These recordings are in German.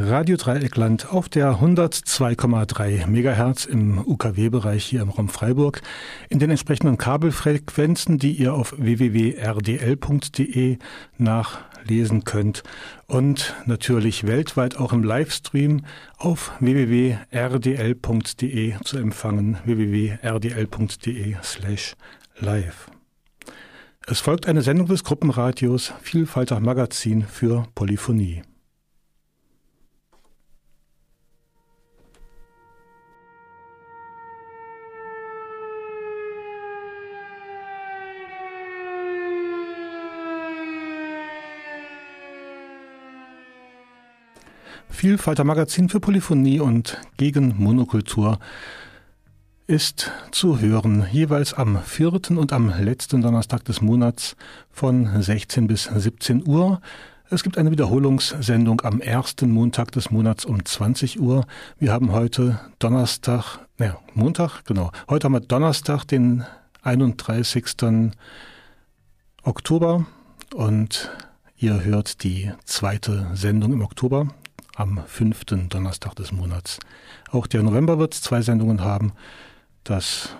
Radio Dreieckland auf der 102,3 Megahertz im UKW-Bereich hier im Raum Freiburg in den entsprechenden Kabelfrequenzen, die ihr auf www.rdl.de nachlesen könnt und natürlich weltweit auch im Livestream auf www.rdl.de zu empfangen www.rdl.de slash live. Es folgt eine Sendung des Gruppenradios Vielfalter Magazin für Polyphonie. Vielfalter Magazin für Polyphonie und gegen Monokultur ist zu hören, jeweils am vierten und am letzten Donnerstag des Monats von 16 bis 17 Uhr. Es gibt eine Wiederholungssendung am ersten Montag des Monats um 20 Uhr. Wir haben heute Donnerstag, ne, Montag, genau. Heute haben wir Donnerstag, den 31. Oktober und ihr hört die zweite Sendung im Oktober am fünften Donnerstag des Monats. Auch der November wird zwei Sendungen haben. Das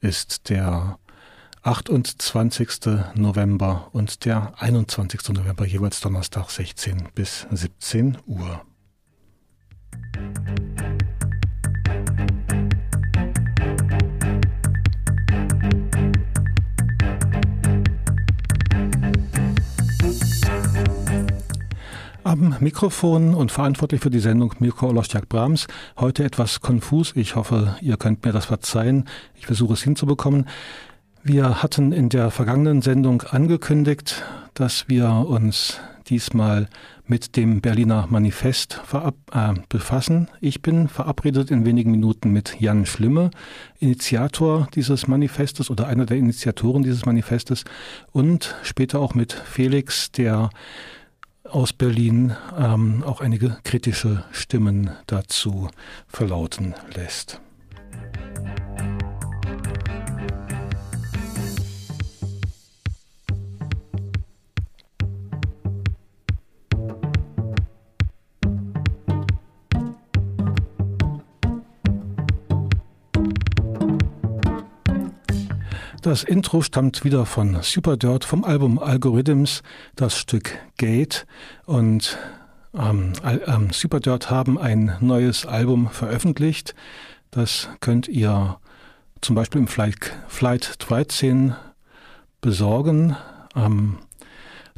ist der 28. November und der 21. November, jeweils Donnerstag 16 bis 17 Uhr. Am Mikrofon und verantwortlich für die Sendung Mirko Olostjak-Brahms. Heute etwas konfus. Ich hoffe, ihr könnt mir das verzeihen. Ich versuche es hinzubekommen. Wir hatten in der vergangenen Sendung angekündigt, dass wir uns diesmal mit dem Berliner Manifest äh, befassen. Ich bin verabredet in wenigen Minuten mit Jan Schlimme, Initiator dieses Manifestes oder einer der Initiatoren dieses Manifestes und später auch mit Felix, der aus Berlin ähm, auch einige kritische Stimmen dazu verlauten lässt. Das Intro stammt wieder von Superdirt vom Album Algorithms, das Stück Gate. Und ähm, ähm, Superdirt haben ein neues Album veröffentlicht. Das könnt ihr zum Beispiel im Flight, Flight 13 besorgen. Ähm,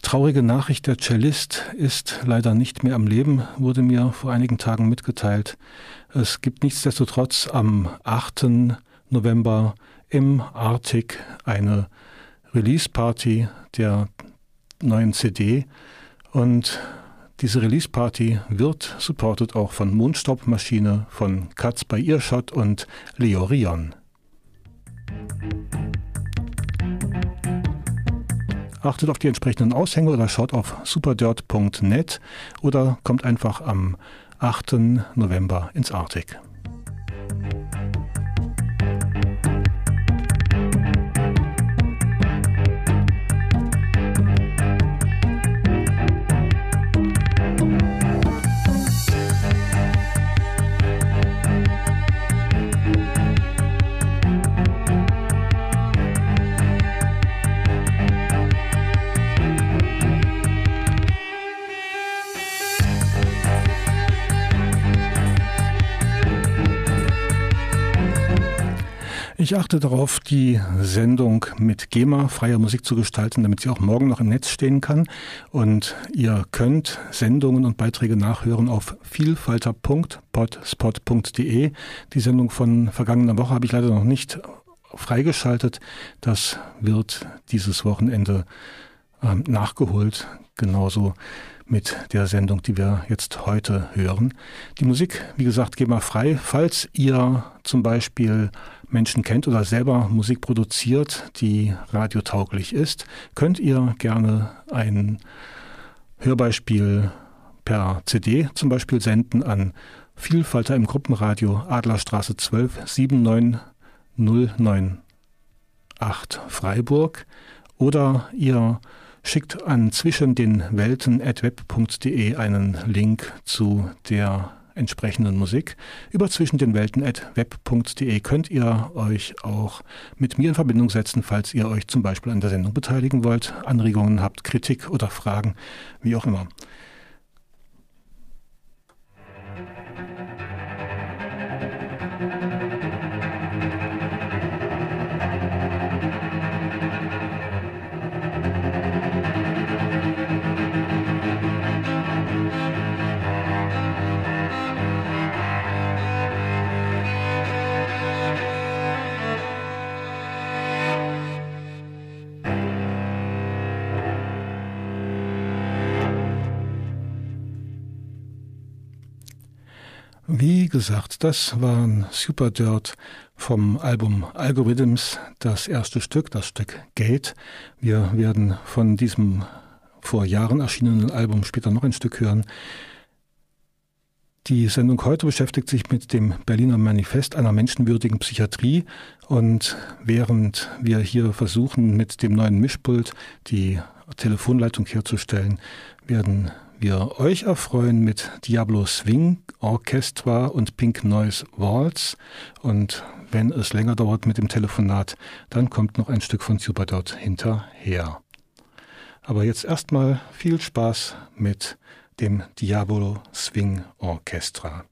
traurige Nachricht, der Cellist ist leider nicht mehr am Leben, wurde mir vor einigen Tagen mitgeteilt. Es gibt nichtsdestotrotz am 8. November im Arctic eine Release-Party der neuen CD und diese Release-Party wird supported auch von Mondstaubmaschine, von Katz bei Earshot und Leorion. Achtet auf die entsprechenden Aushänge oder schaut auf superdirt.net oder kommt einfach am 8. November ins Arctic. Ich achte darauf, die Sendung mit GEMA freier Musik zu gestalten, damit sie auch morgen noch im Netz stehen kann. Und ihr könnt Sendungen und Beiträge nachhören auf vielfalter.potspot.de. Die Sendung von vergangener Woche habe ich leider noch nicht freigeschaltet. Das wird dieses Wochenende ähm, nachgeholt. Genauso mit der Sendung, die wir jetzt heute hören. Die Musik, wie gesagt, GEMA frei. Falls ihr zum Beispiel Menschen kennt oder selber Musik produziert, die radiotauglich ist, könnt ihr gerne ein Hörbeispiel per CD zum Beispiel senden an Vielfalter im Gruppenradio Adlerstraße 12 79098 Freiburg oder ihr schickt an zwischen den Welten web.de einen Link zu der entsprechenden Musik. Über zwischen den Welten web.de könnt ihr euch auch mit mir in Verbindung setzen, falls ihr euch zum Beispiel an der Sendung beteiligen wollt, Anregungen habt, Kritik oder Fragen, wie auch immer. Wie gesagt, das waren Super Dirt vom Album Algorithms, das erste Stück, das Stück Gate. Wir werden von diesem vor Jahren erschienenen Album später noch ein Stück hören. Die Sendung heute beschäftigt sich mit dem Berliner Manifest einer menschenwürdigen Psychiatrie und während wir hier versuchen, mit dem neuen Mischpult die Telefonleitung herzustellen, werden wir euch erfreuen mit Diablo Swing Orchestra und Pink Noise Waltz. Und wenn es länger dauert mit dem Telefonat, dann kommt noch ein Stück von Superdot hinterher. Aber jetzt erstmal viel Spaß mit dem Diablo Swing Orchestra.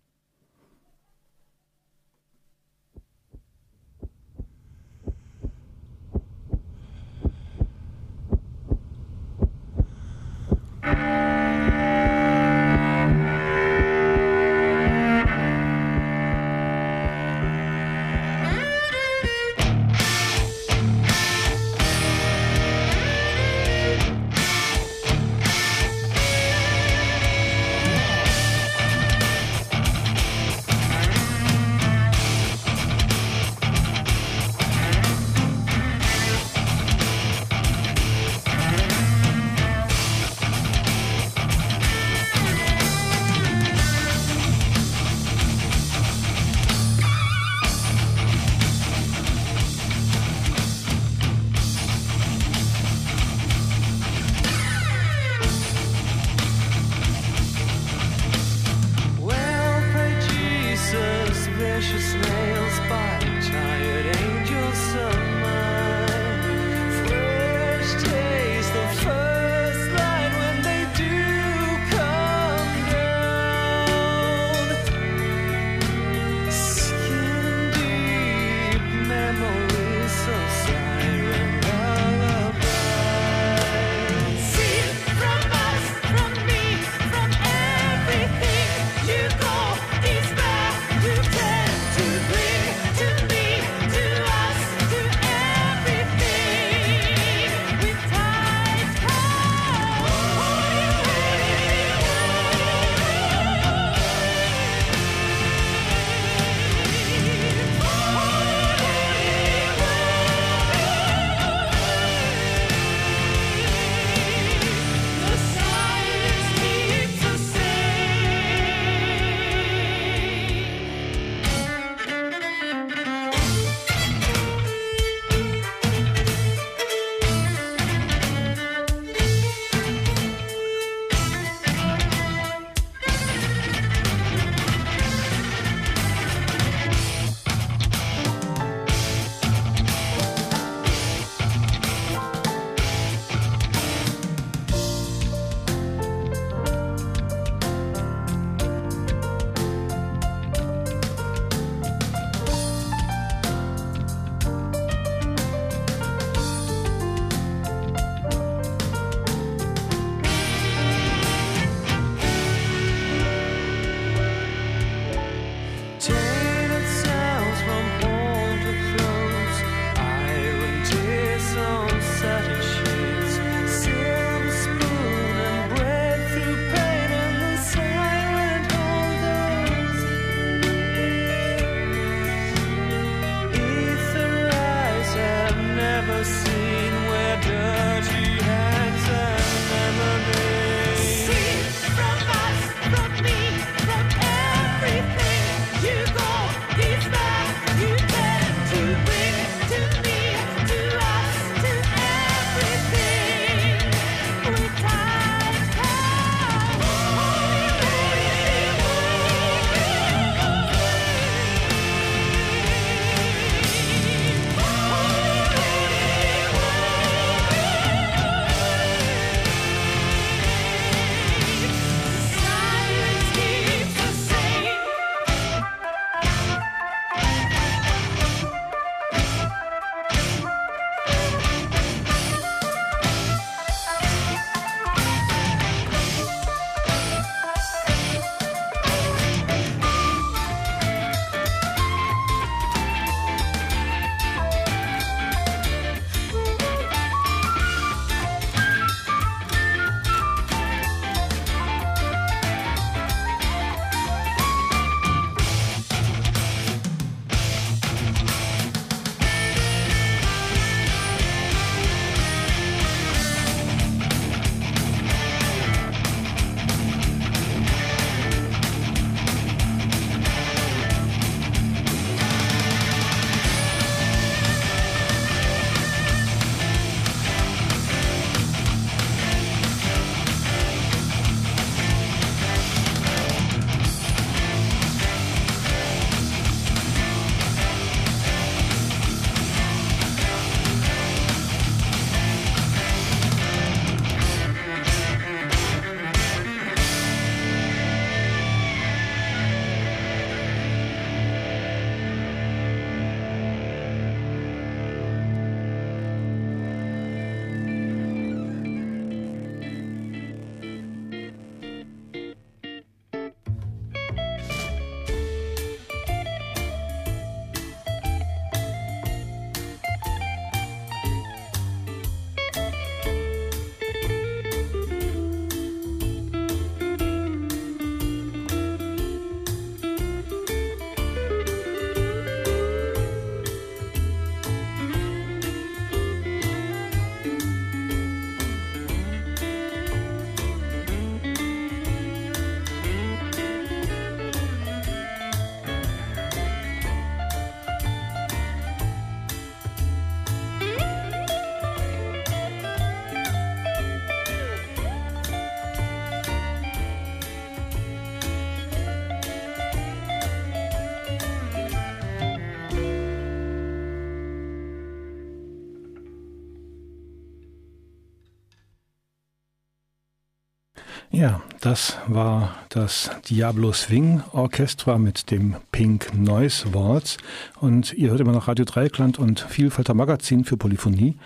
Das war das Diablo Swing Orchestra mit dem Pink Noise Waltz. Und ihr hört immer noch Radio Dreikland und Vielfalter Magazin für Polyphonie.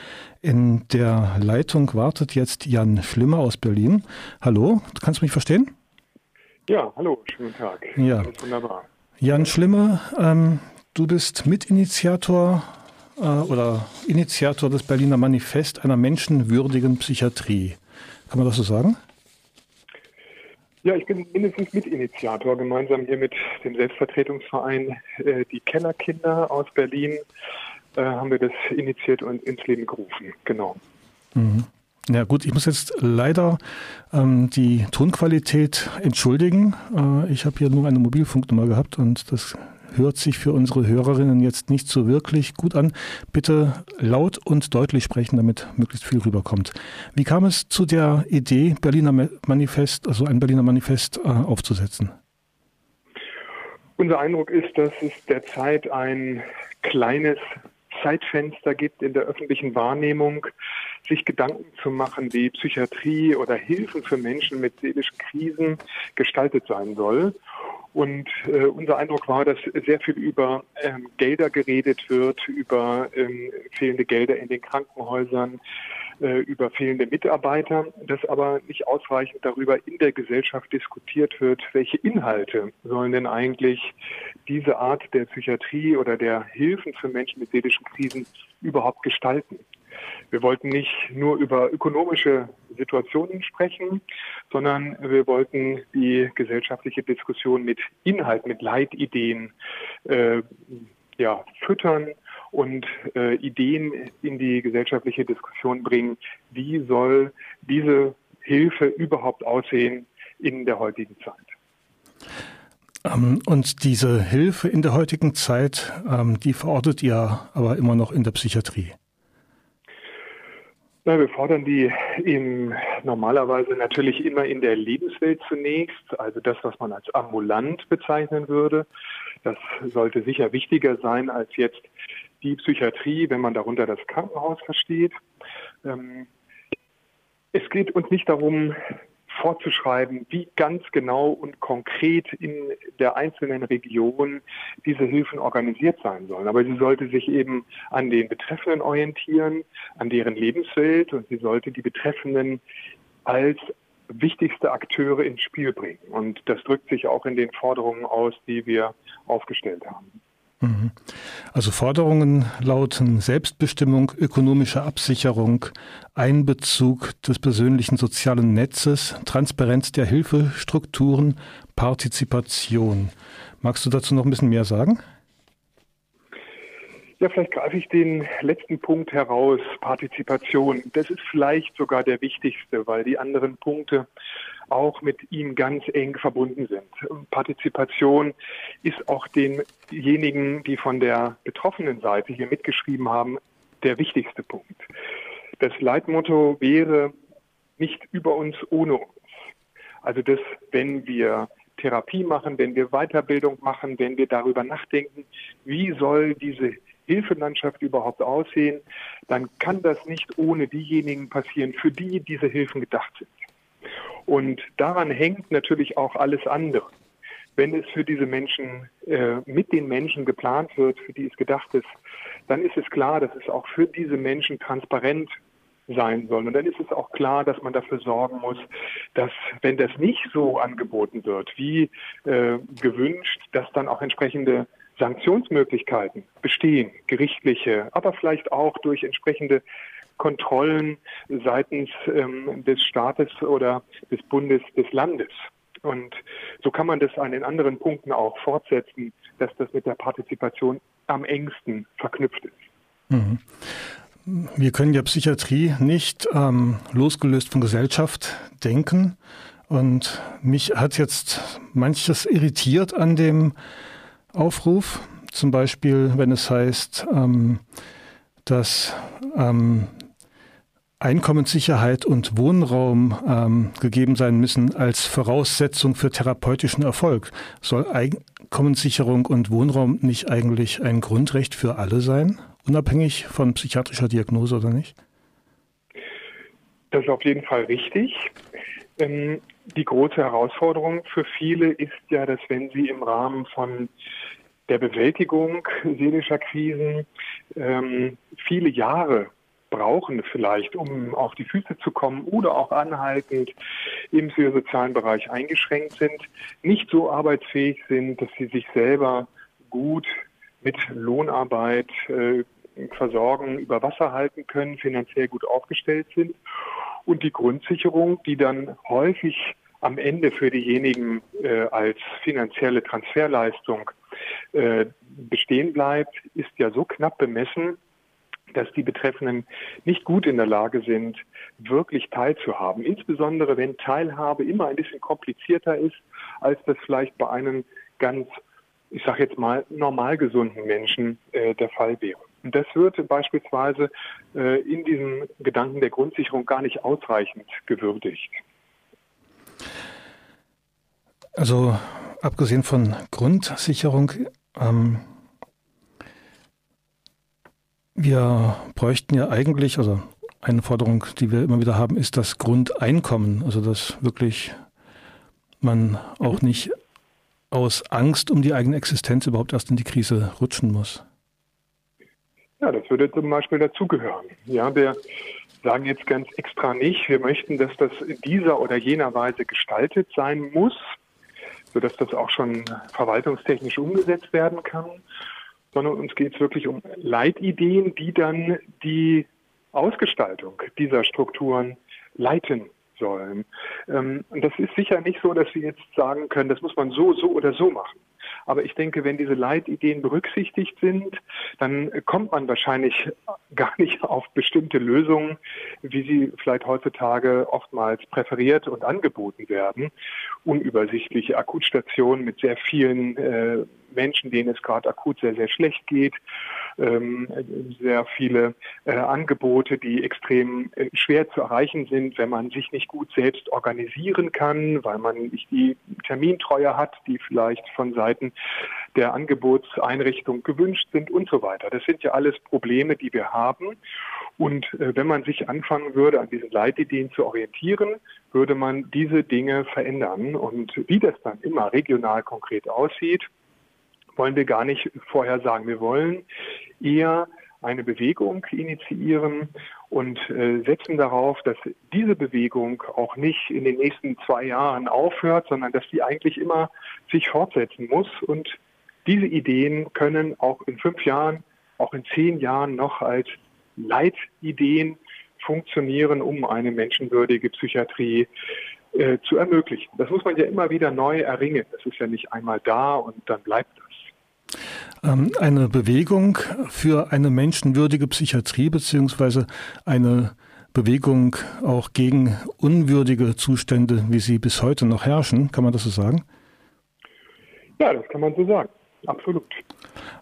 In der Leitung wartet jetzt Jan Schlimmer aus Berlin. Hallo, kannst du mich verstehen? Ja, hallo, schönen Tag. Ja. wunderbar. Jan Schlimmer, ähm, du bist Mitinitiator äh, oder Initiator des Berliner Manifest einer menschenwürdigen Psychiatrie. Kann man das so sagen? Ja, ich bin mindestens Mitinitiator, gemeinsam hier mit dem Selbstvertretungsverein äh, Die Kellerkinder aus Berlin äh, haben wir das initiiert und ins Leben gerufen. Genau. Mhm. Ja gut, ich muss jetzt leider ähm, die Tonqualität entschuldigen. Äh, ich habe hier nur eine Mobilfunknummer gehabt und das hört sich für unsere Hörerinnen jetzt nicht so wirklich gut an. Bitte laut und deutlich sprechen, damit möglichst viel rüberkommt. Wie kam es zu der Idee, Berliner Manifest, also ein Berliner Manifest äh, aufzusetzen? Unser Eindruck ist, dass es derzeit ein kleines Zeitfenster gibt in der öffentlichen Wahrnehmung, sich Gedanken zu machen, wie Psychiatrie oder Hilfen für Menschen mit seelischen Krisen gestaltet sein soll. Und äh, unser Eindruck war, dass sehr viel über ähm, Gelder geredet wird, über ähm, fehlende Gelder in den Krankenhäusern, äh, über fehlende Mitarbeiter, dass aber nicht ausreichend darüber in der Gesellschaft diskutiert wird, welche Inhalte sollen denn eigentlich diese Art der Psychiatrie oder der Hilfen für Menschen mit seelischen Krisen überhaupt gestalten. Wir wollten nicht nur über ökonomische Situationen sprechen, sondern wir wollten die gesellschaftliche Diskussion mit Inhalt, mit Leitideen äh, ja, füttern und äh, Ideen in die gesellschaftliche Diskussion bringen. Wie soll diese Hilfe überhaupt aussehen in der heutigen Zeit? Ähm, und diese Hilfe in der heutigen Zeit, ähm, die verortet ihr aber immer noch in der Psychiatrie. Na, wir fordern die im, normalerweise natürlich immer in der Lebenswelt zunächst, also das, was man als ambulant bezeichnen würde. Das sollte sicher wichtiger sein als jetzt die Psychiatrie, wenn man darunter das Krankenhaus versteht. Ähm, es geht uns nicht darum, vorzuschreiben, wie ganz genau und konkret in der einzelnen Region diese Hilfen organisiert sein sollen. Aber sie sollte sich eben an den Betreffenden orientieren, an deren Lebenswelt und sie sollte die Betreffenden als wichtigste Akteure ins Spiel bringen. Und das drückt sich auch in den Forderungen aus, die wir aufgestellt haben. Also Forderungen lauten Selbstbestimmung, ökonomische Absicherung, Einbezug des persönlichen sozialen Netzes, Transparenz der Hilfestrukturen, Partizipation. Magst du dazu noch ein bisschen mehr sagen? Ja, vielleicht greife ich den letzten Punkt heraus, Partizipation. Das ist vielleicht sogar der wichtigste, weil die anderen Punkte auch mit ihm ganz eng verbunden sind. Partizipation ist auch denjenigen, die von der betroffenen Seite hier mitgeschrieben haben, der wichtigste Punkt. Das Leitmotto wäre nicht über uns ohne uns. Also dass, wenn wir Therapie machen, wenn wir Weiterbildung machen, wenn wir darüber nachdenken, wie soll diese Hilfelandschaft überhaupt aussehen, dann kann das nicht ohne diejenigen passieren, für die diese Hilfen gedacht sind. Und daran hängt natürlich auch alles andere. Wenn es für diese Menschen, äh, mit den Menschen geplant wird, für die es gedacht ist, dann ist es klar, dass es auch für diese Menschen transparent sein soll. Und dann ist es auch klar, dass man dafür sorgen muss, dass, wenn das nicht so angeboten wird, wie äh, gewünscht, dass dann auch entsprechende Sanktionsmöglichkeiten bestehen, gerichtliche, aber vielleicht auch durch entsprechende Kontrollen seitens ähm, des Staates oder des Bundes des Landes. Und so kann man das an den anderen Punkten auch fortsetzen, dass das mit der Partizipation am engsten verknüpft ist. Mhm. Wir können ja Psychiatrie nicht ähm, losgelöst von Gesellschaft denken. Und mich hat jetzt manches irritiert an dem Aufruf. Zum Beispiel, wenn es heißt, ähm, dass ähm, Einkommenssicherheit und Wohnraum ähm, gegeben sein müssen als Voraussetzung für therapeutischen Erfolg. Soll Einkommenssicherung und Wohnraum nicht eigentlich ein Grundrecht für alle sein, unabhängig von psychiatrischer Diagnose oder nicht? Das ist auf jeden Fall richtig. Ähm, die große Herausforderung für viele ist ja, dass wenn sie im Rahmen von der Bewältigung seelischer Krisen ähm, viele Jahre brauchen vielleicht, um auf die Füße zu kommen oder auch anhaltend im psychosozialen Bereich eingeschränkt sind, nicht so arbeitsfähig sind, dass sie sich selber gut mit Lohnarbeit äh, versorgen, über Wasser halten können, finanziell gut aufgestellt sind. Und die Grundsicherung, die dann häufig am Ende für diejenigen äh, als finanzielle Transferleistung äh, bestehen bleibt, ist ja so knapp bemessen, dass die Betreffenden nicht gut in der Lage sind, wirklich teilzuhaben. Insbesondere wenn Teilhabe immer ein bisschen komplizierter ist, als das vielleicht bei einem ganz, ich sage jetzt mal, normal gesunden Menschen äh, der Fall wäre. Und das wird beispielsweise äh, in diesem Gedanken der Grundsicherung gar nicht ausreichend gewürdigt. Also abgesehen von Grundsicherung, ähm, wir bräuchten ja eigentlich, also eine Forderung, die wir immer wieder haben, ist das Grundeinkommen. Also dass wirklich man auch nicht aus Angst um die eigene Existenz überhaupt erst in die Krise rutschen muss. Ja, das würde zum Beispiel dazugehören. Ja, wir sagen jetzt ganz extra nicht, wir möchten, dass das in dieser oder jener Weise gestaltet sein muss, sodass das auch schon verwaltungstechnisch umgesetzt werden kann, sondern uns geht es wirklich um Leitideen, die dann die Ausgestaltung dieser Strukturen leiten sollen. Ähm, das ist sicher nicht so, dass wir jetzt sagen können, das muss man so, so oder so machen. Aber ich denke, wenn diese Leitideen berücksichtigt sind, dann kommt man wahrscheinlich gar nicht auf bestimmte Lösungen, wie sie vielleicht heutzutage oftmals präferiert und angeboten werden. Unübersichtliche Akutstationen mit sehr vielen äh, Menschen, denen es gerade akut sehr, sehr schlecht geht. Ähm, sehr viele äh, Angebote, die extrem äh, schwer zu erreichen sind, wenn man sich nicht gut selbst organisieren kann, weil man nicht die Termintreue hat, die vielleicht von Seiten der Angebotseinrichtung gewünscht sind und so weiter. Das sind ja alles Probleme, die wir haben. Und äh, wenn man sich anfangen würde, an diesen Leitideen zu orientieren, würde man diese Dinge verändern. Und wie das dann immer regional konkret aussieht, wollen wir gar nicht vorher sagen. Wir wollen eher eine Bewegung initiieren und äh, setzen darauf, dass diese Bewegung auch nicht in den nächsten zwei Jahren aufhört, sondern dass sie eigentlich immer sich fortsetzen muss. Und diese Ideen können auch in fünf Jahren, auch in zehn Jahren noch als Leitideen funktionieren, um eine menschenwürdige Psychiatrie äh, zu ermöglichen. Das muss man ja immer wieder neu erringen. Das ist ja nicht einmal da und dann bleibt das. Ähm, eine Bewegung für eine menschenwürdige Psychiatrie beziehungsweise eine Bewegung auch gegen unwürdige Zustände, wie sie bis heute noch herrschen. Kann man das so sagen? Ja, das kann man so sagen. Absolut.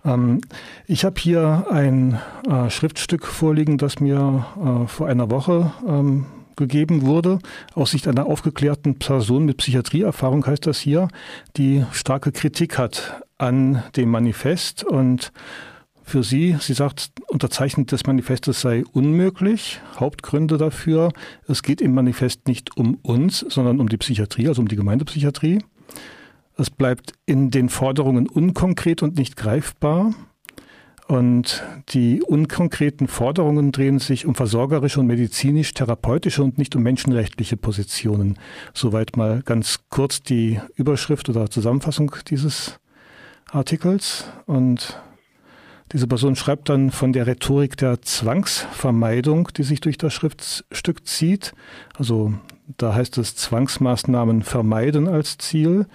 Ähm, ich habe hier ein äh, Schriftstück vorliegen, das mir äh, vor einer Woche ähm, gegeben wurde, aus Sicht einer aufgeklärten Person mit Psychiatrieerfahrung heißt das hier, die starke Kritik hat an dem Manifest und für sie, sie sagt, Unterzeichnen des Manifestes sei unmöglich. Hauptgründe dafür, es geht im Manifest nicht um uns, sondern um die Psychiatrie, also um die Gemeindepsychiatrie. Es bleibt in den Forderungen unkonkret und nicht greifbar. Und die unkonkreten Forderungen drehen sich um versorgerische und medizinisch-therapeutische und nicht um menschenrechtliche Positionen. Soweit mal ganz kurz die Überschrift oder Zusammenfassung dieses Artikels. Und diese Person schreibt dann von der Rhetorik der Zwangsvermeidung, die sich durch das Schriftstück zieht. Also da heißt es Zwangsmaßnahmen vermeiden als Ziel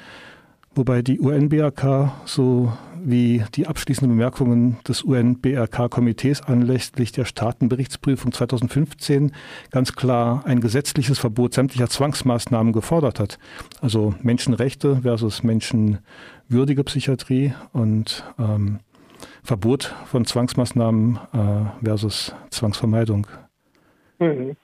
wobei die UN-BRK sowie die abschließenden Bemerkungen des UN-BRK-Komitees anlässlich der Staatenberichtsprüfung 2015 ganz klar ein gesetzliches Verbot sämtlicher Zwangsmaßnahmen gefordert hat. Also Menschenrechte versus menschenwürdige Psychiatrie und ähm, Verbot von Zwangsmaßnahmen äh, versus Zwangsvermeidung. Mhm.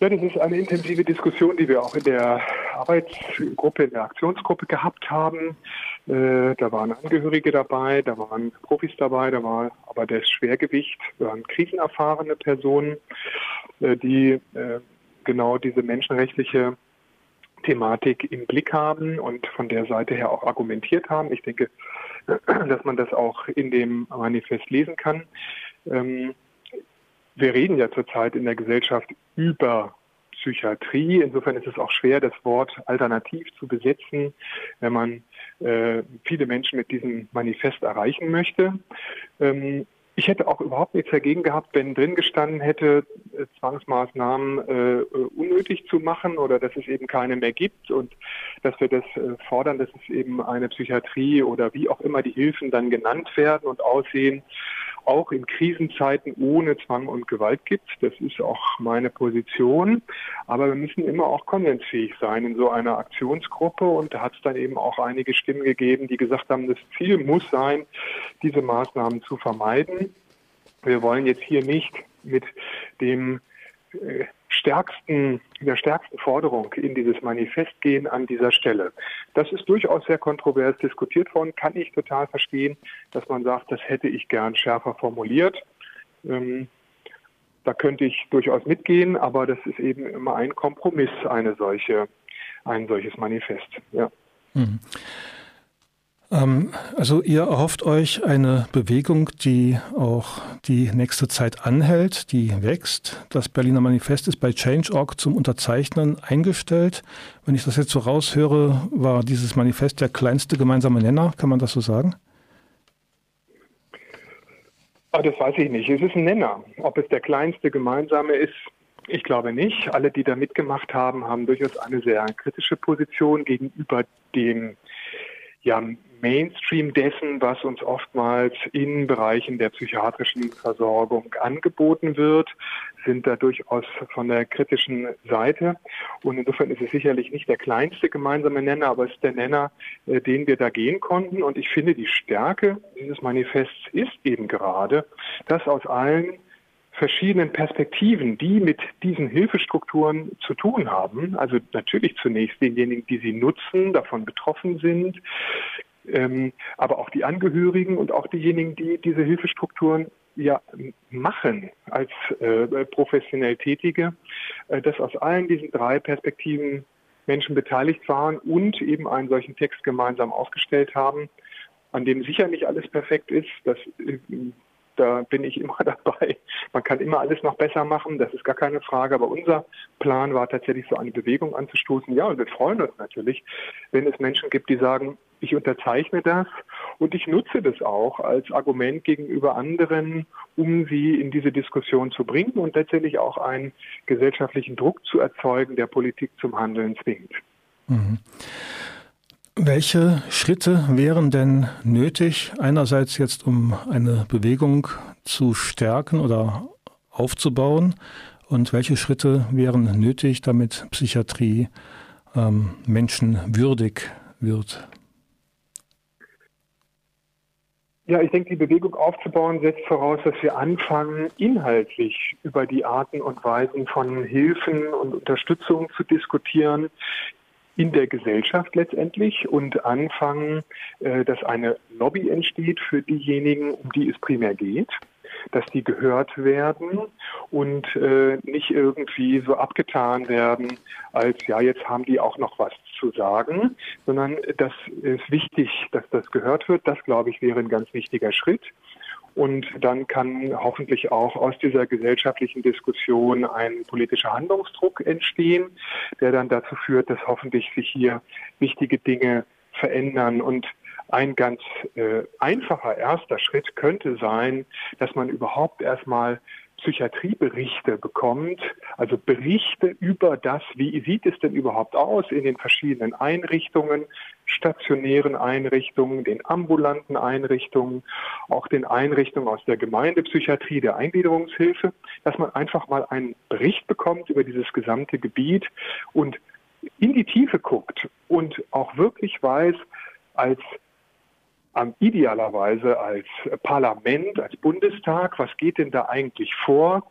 Ja, das ist eine intensive Diskussion, die wir auch in der Arbeitsgruppe, in der Aktionsgruppe gehabt haben. Äh, da waren Angehörige dabei, da waren Profis dabei, da war aber das Schwergewicht, waren krisenerfahrene Personen, äh, die äh, genau diese menschenrechtliche Thematik im Blick haben und von der Seite her auch argumentiert haben. Ich denke, dass man das auch in dem Manifest lesen kann. Ähm, wir reden ja zurzeit in der Gesellschaft über Psychiatrie. Insofern ist es auch schwer, das Wort alternativ zu besetzen, wenn man äh, viele Menschen mit diesem Manifest erreichen möchte. Ähm, ich hätte auch überhaupt nichts dagegen gehabt, wenn drin gestanden hätte, äh, Zwangsmaßnahmen äh, unnötig zu machen oder dass es eben keine mehr gibt und dass wir das äh, fordern, dass es eben eine Psychiatrie oder wie auch immer die Hilfen dann genannt werden und aussehen, auch in Krisenzeiten ohne Zwang und Gewalt gibt. Das ist auch meine Position. Aber wir müssen immer auch konsensfähig sein in so einer Aktionsgruppe. Und da hat es dann eben auch einige Stimmen gegeben, die gesagt haben, das Ziel muss sein, diese Maßnahmen zu vermeiden. Wir wollen jetzt hier nicht mit dem äh, stärksten, der stärksten Forderung in dieses Manifest gehen an dieser Stelle. Das ist durchaus sehr kontrovers diskutiert worden, kann ich total verstehen, dass man sagt, das hätte ich gern schärfer formuliert. Ähm, da könnte ich durchaus mitgehen, aber das ist eben immer ein Kompromiss, eine solche, ein solches Manifest. Ja. Mhm. Ähm, also ihr erhofft euch eine Bewegung, die auch die nächste Zeit anhält, die wächst. Das Berliner Manifest ist bei Change.org zum Unterzeichnen eingestellt. Wenn ich das jetzt so raushöre, war dieses Manifest der kleinste gemeinsame Nenner. Kann man das so sagen? Ah, das weiß ich nicht. Es ist ein Nenner. Ob es der kleinste gemeinsame ist, ich glaube nicht. Alle, die da mitgemacht haben, haben durchaus eine sehr kritische Position gegenüber dem ja, Mainstream dessen, was uns oftmals in Bereichen der psychiatrischen Versorgung angeboten wird, sind da durchaus von der kritischen Seite. Und insofern ist es sicherlich nicht der kleinste gemeinsame Nenner, aber es ist der Nenner, äh, den wir da gehen konnten. Und ich finde, die Stärke dieses Manifests ist eben gerade, dass aus allen verschiedenen Perspektiven, die mit diesen Hilfestrukturen zu tun haben. Also natürlich zunächst denjenigen, die sie nutzen, davon betroffen sind, ähm, aber auch die Angehörigen und auch diejenigen, die diese Hilfestrukturen ja machen als äh, professionell Tätige, äh, dass aus allen diesen drei Perspektiven Menschen beteiligt waren und eben einen solchen Text gemeinsam aufgestellt haben, an dem sicher nicht alles perfekt ist. Das äh, da bin ich immer dabei. Man kann immer alles noch besser machen, das ist gar keine Frage. Aber unser Plan war tatsächlich so eine Bewegung anzustoßen. Ja, und wir freuen uns natürlich, wenn es Menschen gibt, die sagen, ich unterzeichne das und ich nutze das auch als Argument gegenüber anderen, um sie in diese Diskussion zu bringen und letztendlich auch einen gesellschaftlichen Druck zu erzeugen, der Politik zum Handeln zwingt. Mhm. Welche Schritte wären denn nötig, einerseits jetzt um eine Bewegung zu stärken oder aufzubauen und welche Schritte wären nötig, damit Psychiatrie ähm, menschenwürdig wird? Ja, ich denke, die Bewegung aufzubauen setzt voraus, dass wir anfangen, inhaltlich über die Arten und Weisen von Hilfen und Unterstützung zu diskutieren, in der Gesellschaft letztendlich und anfangen, äh, dass eine Lobby entsteht für diejenigen, um die es primär geht, dass die gehört werden und äh, nicht irgendwie so abgetan werden, als ja, jetzt haben die auch noch was zu sagen, sondern das ist wichtig, dass das gehört wird. Das, glaube ich, wäre ein ganz wichtiger Schritt. Und dann kann hoffentlich auch aus dieser gesellschaftlichen Diskussion ein politischer Handlungsdruck entstehen, der dann dazu führt, dass hoffentlich sich hier wichtige Dinge verändern. Und ein ganz äh, einfacher erster Schritt könnte sein, dass man überhaupt erstmal Psychiatrieberichte bekommt, also Berichte über das, wie sieht es denn überhaupt aus in den verschiedenen Einrichtungen, stationären Einrichtungen, den ambulanten Einrichtungen, auch den Einrichtungen aus der Gemeindepsychiatrie, der Eingliederungshilfe, dass man einfach mal einen Bericht bekommt über dieses gesamte Gebiet und in die Tiefe guckt und auch wirklich weiß, als idealerweise als Parlament, als Bundestag, was geht denn da eigentlich vor?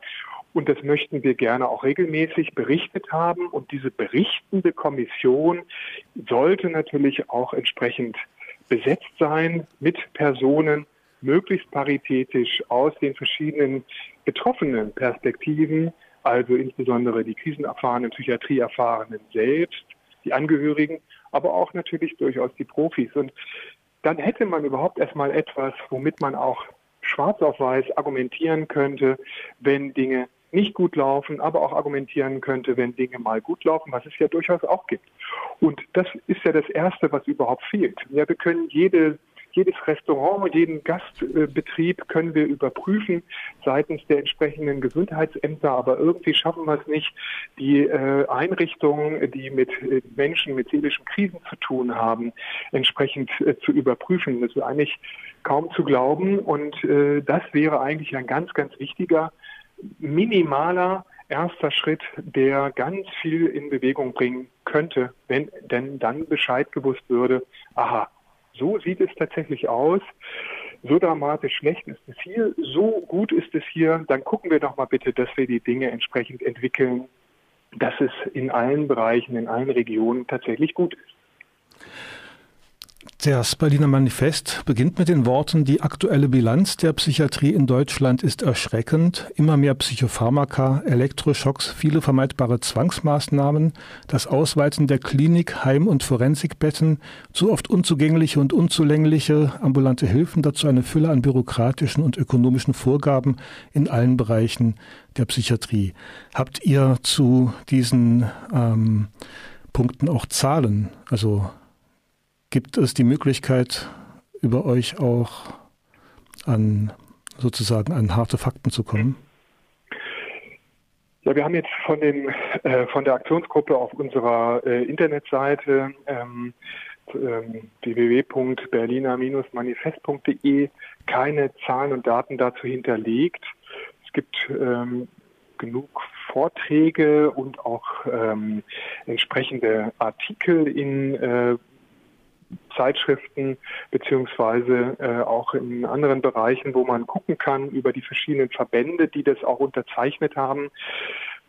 Und das möchten wir gerne auch regelmäßig berichtet haben. Und diese berichtende Kommission sollte natürlich auch entsprechend besetzt sein mit Personen, möglichst paritätisch aus den verschiedenen betroffenen Perspektiven, also insbesondere die krisenerfahrenen, psychiatrieerfahrenen selbst, die Angehörigen, aber auch natürlich durchaus die Profis. Und dann hätte man überhaupt erstmal etwas, womit man auch schwarz auf weiß argumentieren könnte, wenn Dinge nicht gut laufen, aber auch argumentieren könnte, wenn Dinge mal gut laufen, was es ja durchaus auch gibt. Und das ist ja das Erste, was überhaupt fehlt. Ja, wir können jede jedes Restaurant, jeden Gastbetrieb können wir überprüfen seitens der entsprechenden Gesundheitsämter, aber irgendwie schaffen wir es nicht, die äh, Einrichtungen, die mit äh, Menschen mit seelischen Krisen zu tun haben, entsprechend äh, zu überprüfen. Das ist eigentlich kaum zu glauben und das wäre eigentlich ein ganz, ganz wichtiger, minimaler erster Schritt, der ganz viel in Bewegung bringen könnte, wenn denn dann Bescheid gewusst würde, aha, so sieht es tatsächlich aus. So dramatisch schlecht ist es hier, so gut ist es hier. Dann gucken wir doch mal bitte, dass wir die Dinge entsprechend entwickeln, dass es in allen Bereichen, in allen Regionen tatsächlich gut ist. Das Berliner Manifest beginnt mit den Worten, die aktuelle Bilanz der Psychiatrie in Deutschland ist erschreckend. Immer mehr Psychopharmaka, Elektroschocks, viele vermeidbare Zwangsmaßnahmen, das Ausweiten der Klinik, Heim- und Forensikbetten, zu oft unzugängliche und unzulängliche ambulante Hilfen, dazu eine Fülle an bürokratischen und ökonomischen Vorgaben in allen Bereichen der Psychiatrie. Habt ihr zu diesen ähm, Punkten auch Zahlen? Also Gibt es die Möglichkeit, über euch auch an sozusagen an harte Fakten zu kommen? Ja, wir haben jetzt von, den, äh, von der Aktionsgruppe auf unserer äh, Internetseite ähm, ähm, www.berliner-manifest.de keine Zahlen und Daten dazu hinterlegt. Es gibt ähm, genug Vorträge und auch ähm, entsprechende Artikel in äh, Zeitschriften beziehungsweise äh, auch in anderen Bereichen, wo man gucken kann über die verschiedenen Verbände, die das auch unterzeichnet haben.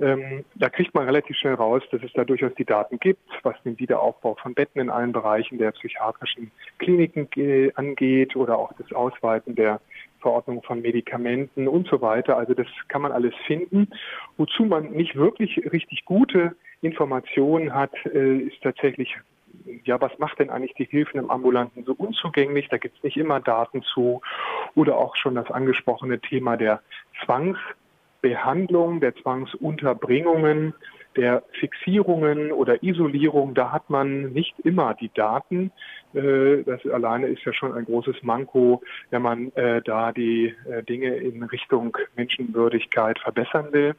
Ähm, da kriegt man relativ schnell raus, dass es da durchaus die Daten gibt, was den Wiederaufbau von Betten in allen Bereichen der psychiatrischen Kliniken angeht oder auch das Ausweiten der Verordnung von Medikamenten und so weiter. Also das kann man alles finden. Wozu man nicht wirklich richtig gute Informationen hat, äh, ist tatsächlich ja, was macht denn eigentlich die Hilfen im Ambulanten so unzugänglich? Da gibt es nicht immer Daten zu. Oder auch schon das angesprochene Thema der Zwangsbehandlung, der Zwangsunterbringungen, der Fixierungen oder Isolierung. Da hat man nicht immer die Daten. Äh, das alleine ist ja schon ein großes Manko, wenn man äh, da die äh, Dinge in Richtung Menschenwürdigkeit verbessern will.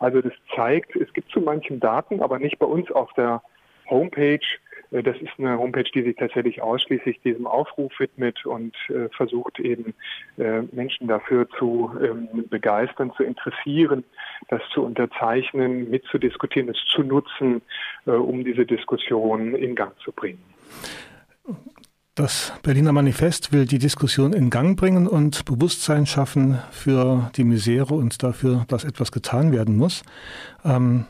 Also das zeigt, es gibt zu manchen Daten, aber nicht bei uns auf der Homepage das ist eine Homepage, die sich tatsächlich ausschließlich diesem Aufruf widmet und äh, versucht eben äh, Menschen dafür zu ähm, begeistern, zu interessieren, das zu unterzeichnen, mitzudiskutieren, es zu nutzen, äh, um diese Diskussion in Gang zu bringen. Das Berliner Manifest will die Diskussion in Gang bringen und Bewusstsein schaffen für die Misere und dafür, dass etwas getan werden muss. Ähm,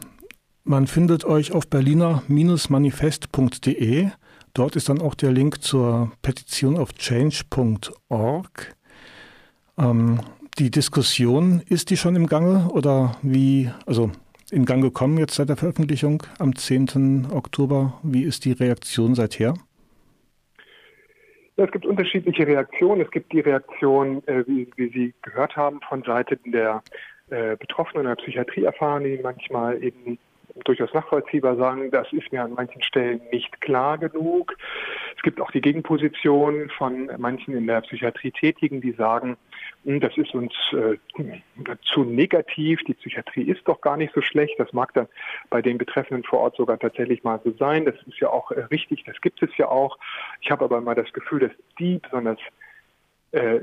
man findet euch auf berliner-manifest.de. Dort ist dann auch der Link zur Petition auf change.org. Ähm, die Diskussion, ist die schon im Gange oder wie, also in Gang gekommen jetzt seit der Veröffentlichung am 10. Oktober? Wie ist die Reaktion seither? Ja, es gibt unterschiedliche Reaktionen. Es gibt die Reaktion, äh, wie, wie, Sie gehört haben, von Seiten der äh, Betroffenen der Psychiatrie erfahren, die manchmal eben durchaus nachvollziehbar sagen, das ist mir an manchen Stellen nicht klar genug. Es gibt auch die Gegenposition von manchen in der Psychiatrie Tätigen, die sagen, hm, das ist uns äh, zu negativ, die Psychiatrie ist doch gar nicht so schlecht. Das mag dann bei den Betreffenden vor Ort sogar tatsächlich mal so sein. Das ist ja auch äh, richtig, das gibt es ja auch. Ich habe aber mal das Gefühl, dass die besonders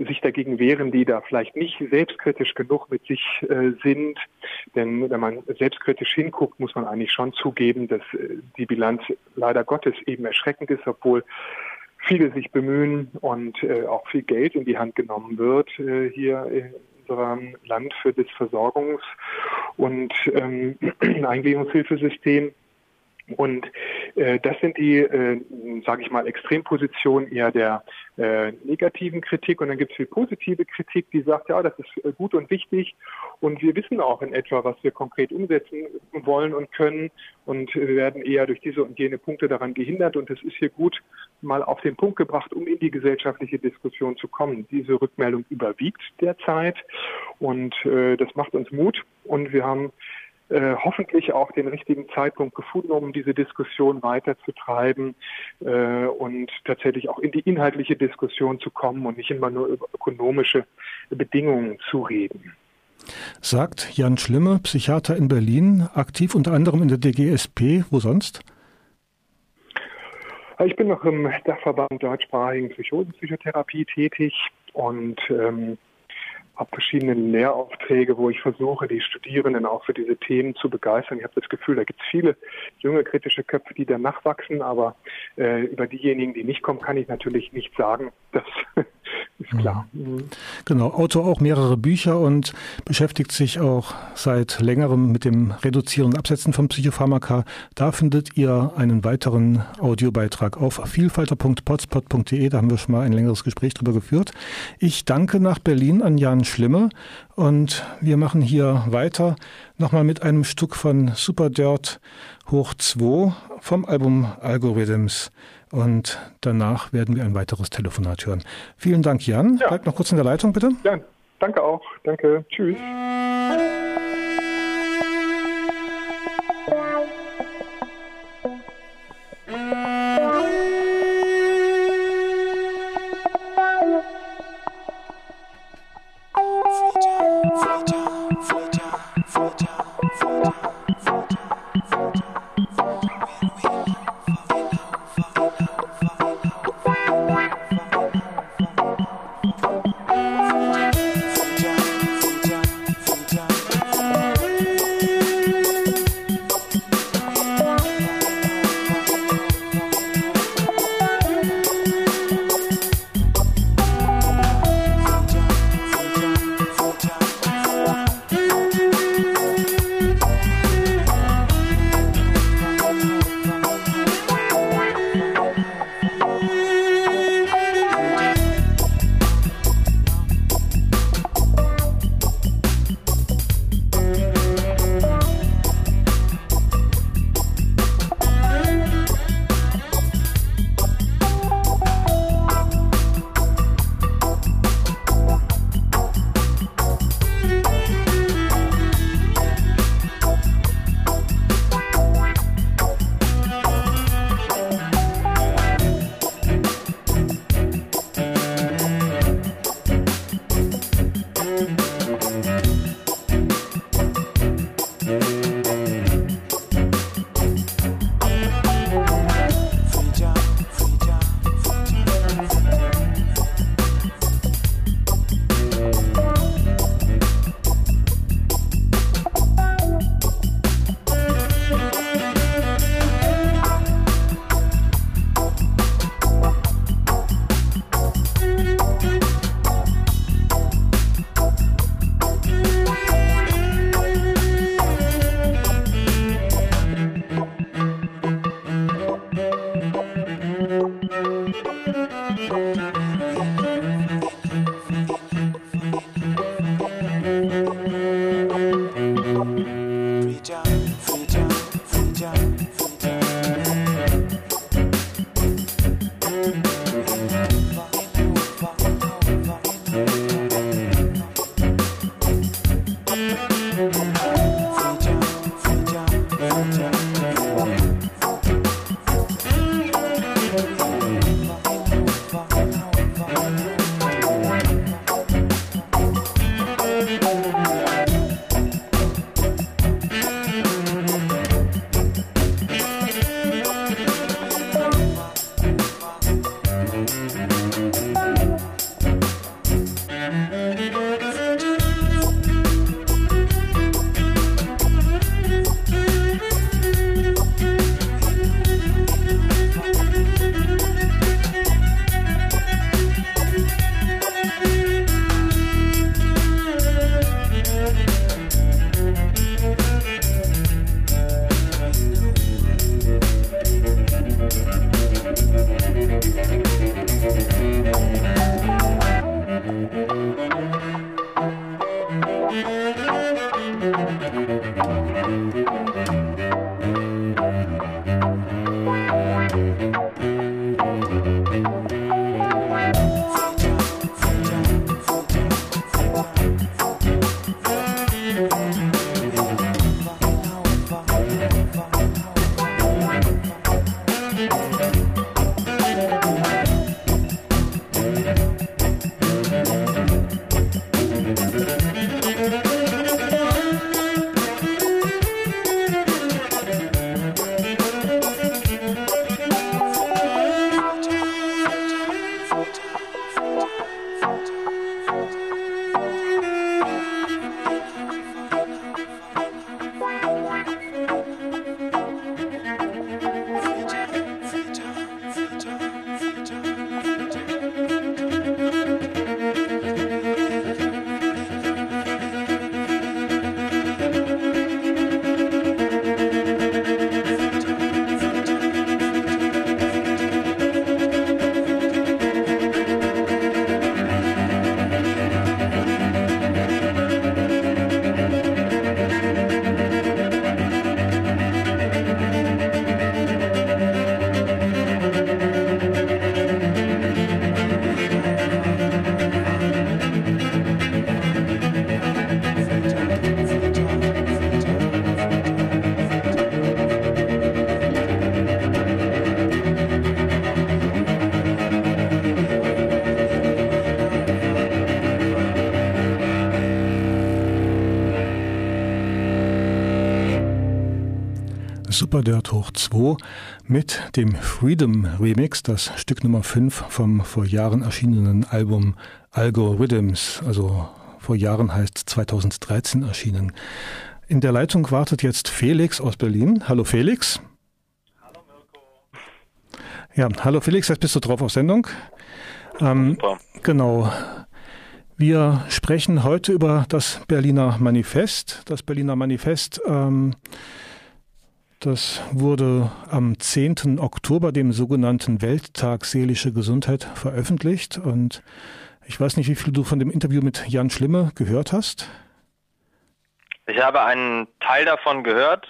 sich dagegen wehren, die da vielleicht nicht selbstkritisch genug mit sich äh, sind. Denn wenn man selbstkritisch hinguckt, muss man eigentlich schon zugeben, dass äh, die Bilanz leider Gottes eben erschreckend ist, obwohl viele sich bemühen und äh, auch viel Geld in die Hand genommen wird äh, hier in unserem Land für das Versorgungs- und ähm, Eingliederungshilfesystem. Und äh, das sind die, äh, sage ich mal, Extrempositionen eher der äh, negativen Kritik. Und dann gibt es die positive Kritik, die sagt, ja, das ist äh, gut und wichtig. Und wir wissen auch in etwa, was wir konkret umsetzen wollen und können. Und wir werden eher durch diese und jene Punkte daran gehindert. Und es ist hier gut mal auf den Punkt gebracht, um in die gesellschaftliche Diskussion zu kommen. Diese Rückmeldung überwiegt derzeit. Und äh, das macht uns Mut. Und wir haben äh, hoffentlich auch den richtigen Zeitpunkt gefunden, um diese Diskussion weiterzutreiben äh, und tatsächlich auch in die inhaltliche Diskussion zu kommen und nicht immer nur über ökonomische Bedingungen zu reden. Sagt Jan Schlimme, Psychiater in Berlin, aktiv unter anderem in der DGSP. Wo sonst? Ich bin noch im Dachverband deutschsprachigen Psychosenpsychotherapie tätig und ähm, habe verschiedene Lehraufträge, wo ich versuche, die Studierenden auch für diese Themen zu begeistern. Ich habe das Gefühl, da gibt es viele junge kritische Köpfe, die dann nachwachsen, aber äh, über diejenigen, die nicht kommen, kann ich natürlich nicht sagen. Das ist klar. Mhm. Genau, Autor auch mehrere Bücher und beschäftigt sich auch seit längerem mit dem Reduzieren und Absetzen von Psychopharmaka. Da findet ihr einen weiteren Audiobeitrag auf vielfalter.potspot.de. Da haben wir schon mal ein längeres Gespräch drüber geführt. Ich danke nach Berlin an Jan Schlimme und wir machen hier weiter nochmal mit einem Stück von Super Dirt hoch 2 vom Album Algorithms. Und danach werden wir ein weiteres Telefonat hören. Vielen Dank, Jan. Ja. Bleibt noch kurz in der Leitung, bitte. Ja, danke auch. Danke. Tschüss. Mm-hmm. Super Dirt hoch 2 mit dem Freedom Remix, das Stück Nummer 5 vom vor Jahren erschienenen Album Algorithms, also vor Jahren heißt 2013 erschienen. In der Leitung wartet jetzt Felix aus Berlin. Hallo Felix. Hallo Mirko. Ja, hallo Felix, jetzt bist du drauf auf Sendung. Ähm, Super. Genau. Wir sprechen heute über das Berliner Manifest. Das Berliner Manifest ähm, das wurde am 10. Oktober, dem sogenannten Welttag seelische Gesundheit, veröffentlicht. Und ich weiß nicht, wie viel du von dem Interview mit Jan Schlimme gehört hast. Ich habe einen Teil davon gehört.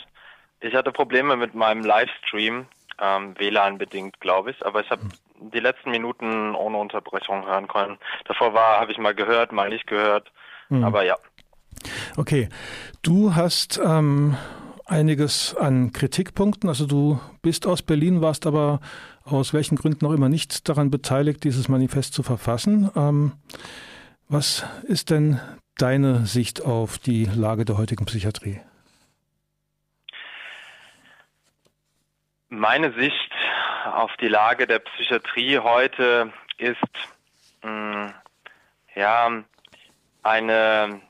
Ich hatte Probleme mit meinem Livestream, ähm, WLAN bedingt, glaube ich. Aber ich habe die letzten Minuten ohne Unterbrechung hören können. Davor war, habe ich mal gehört, mal nicht gehört. Mhm. Aber ja. Okay, du hast ähm, einiges an Kritikpunkten. Also du bist aus Berlin, warst aber aus welchen Gründen auch immer nicht daran beteiligt, dieses Manifest zu verfassen. Ähm, was ist denn deine Sicht auf die Lage der heutigen Psychiatrie? Meine Sicht auf die Lage der Psychiatrie heute ist mh, mm, ja eine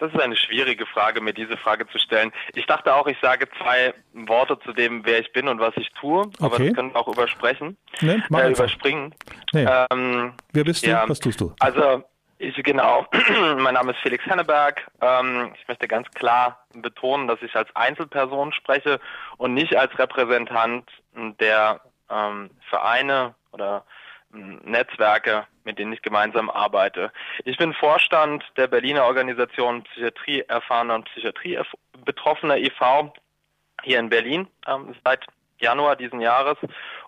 das ist eine schwierige Frage, mir diese Frage zu stellen. Ich dachte auch, ich sage zwei Worte zu dem, wer ich bin und was ich tue, aber okay. das können wir auch übersprechen, nee, äh, überspringen. Nee. Ähm, wer bist du? Ja, was tust du? Also ich genau, mein Name ist Felix Henneberg. Ähm, ich möchte ganz klar betonen, dass ich als Einzelperson spreche und nicht als Repräsentant der ähm, Vereine oder Netzwerke, mit denen ich gemeinsam arbeite. Ich bin Vorstand der Berliner Organisation Psychiatrie erfahrener und Psychiatrie betroffener e.V. hier in Berlin ähm, seit Januar diesen Jahres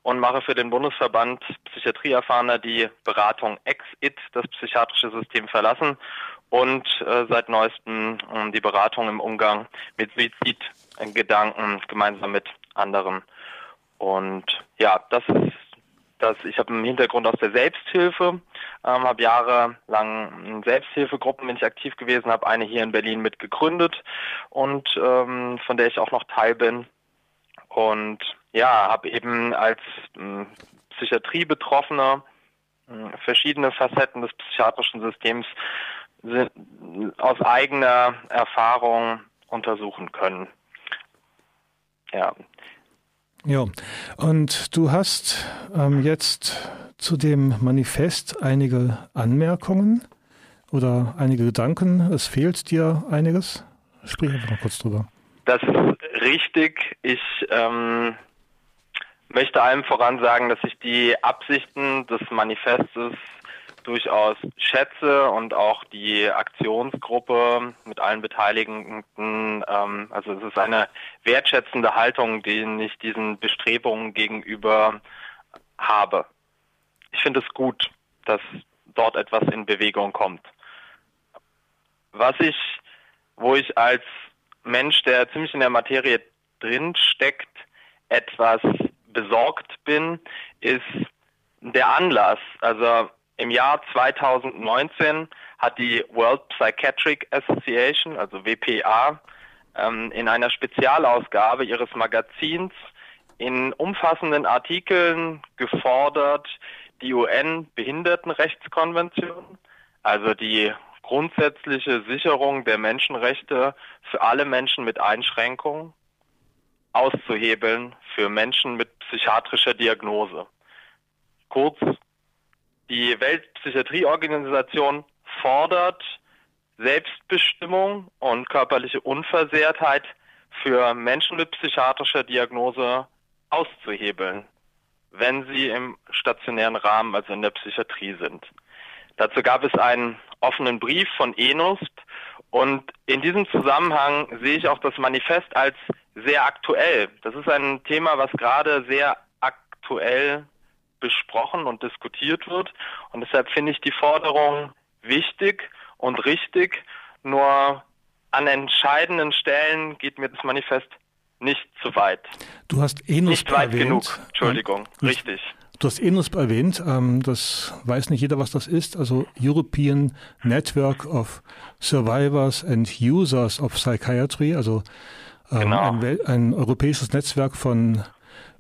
und mache für den Bundesverband Psychiatrie erfahrener die Beratung Ex-IT, das psychiatrische System verlassen und äh, seit neuestem äh, die Beratung im Umgang mit Suizidgedanken gemeinsam mit anderen. Und ja, das ist dass ich habe einen Hintergrund aus der Selbsthilfe, ähm, habe jahrelang in Selbsthilfegruppen bin ich aktiv gewesen, habe eine hier in Berlin mit gegründet und ähm, von der ich auch noch Teil bin. Und ja, habe eben als äh, Psychiatrie-Betroffener äh, verschiedene Facetten des psychiatrischen Systems aus eigener Erfahrung untersuchen können. Ja, ja, und du hast ähm, jetzt zu dem Manifest einige Anmerkungen oder einige Gedanken. Es fehlt dir einiges. Sprich einfach mal kurz drüber. Das ist richtig. Ich ähm, möchte allem voran sagen, dass ich die Absichten des Manifestes durchaus schätze und auch die Aktionsgruppe mit allen Beteiligten, ähm, also es ist eine wertschätzende Haltung, die ich diesen Bestrebungen gegenüber habe. Ich finde es gut, dass dort etwas in Bewegung kommt. Was ich, wo ich als Mensch, der ziemlich in der Materie drin steckt, etwas besorgt bin, ist der Anlass. Also im Jahr 2019 hat die World Psychiatric Association, also WPA, ähm, in einer Spezialausgabe ihres Magazins in umfassenden Artikeln gefordert, die UN-Behindertenrechtskonvention, also die grundsätzliche Sicherung der Menschenrechte für alle Menschen mit Einschränkungen, auszuhebeln für Menschen mit psychiatrischer Diagnose. Kurz die Weltpsychiatrieorganisation fordert Selbstbestimmung und körperliche Unversehrtheit für Menschen mit psychiatrischer Diagnose auszuhebeln, wenn sie im stationären Rahmen, also in der Psychiatrie sind. Dazu gab es einen offenen Brief von ENUSP und in diesem Zusammenhang sehe ich auch das Manifest als sehr aktuell. Das ist ein Thema, was gerade sehr aktuell besprochen und diskutiert wird. Und deshalb finde ich die Forderung wichtig und richtig. Nur an entscheidenden Stellen geht mir das Manifest nicht zu weit. Du hast ENUSP Nicht weit erwähnt. genug, Entschuldigung, ja, richtig. Du hast ENUSP erwähnt, ähm, das weiß nicht jeder, was das ist, also European Network of Survivors and Users of Psychiatry, also ähm, genau. ein, ein europäisches Netzwerk von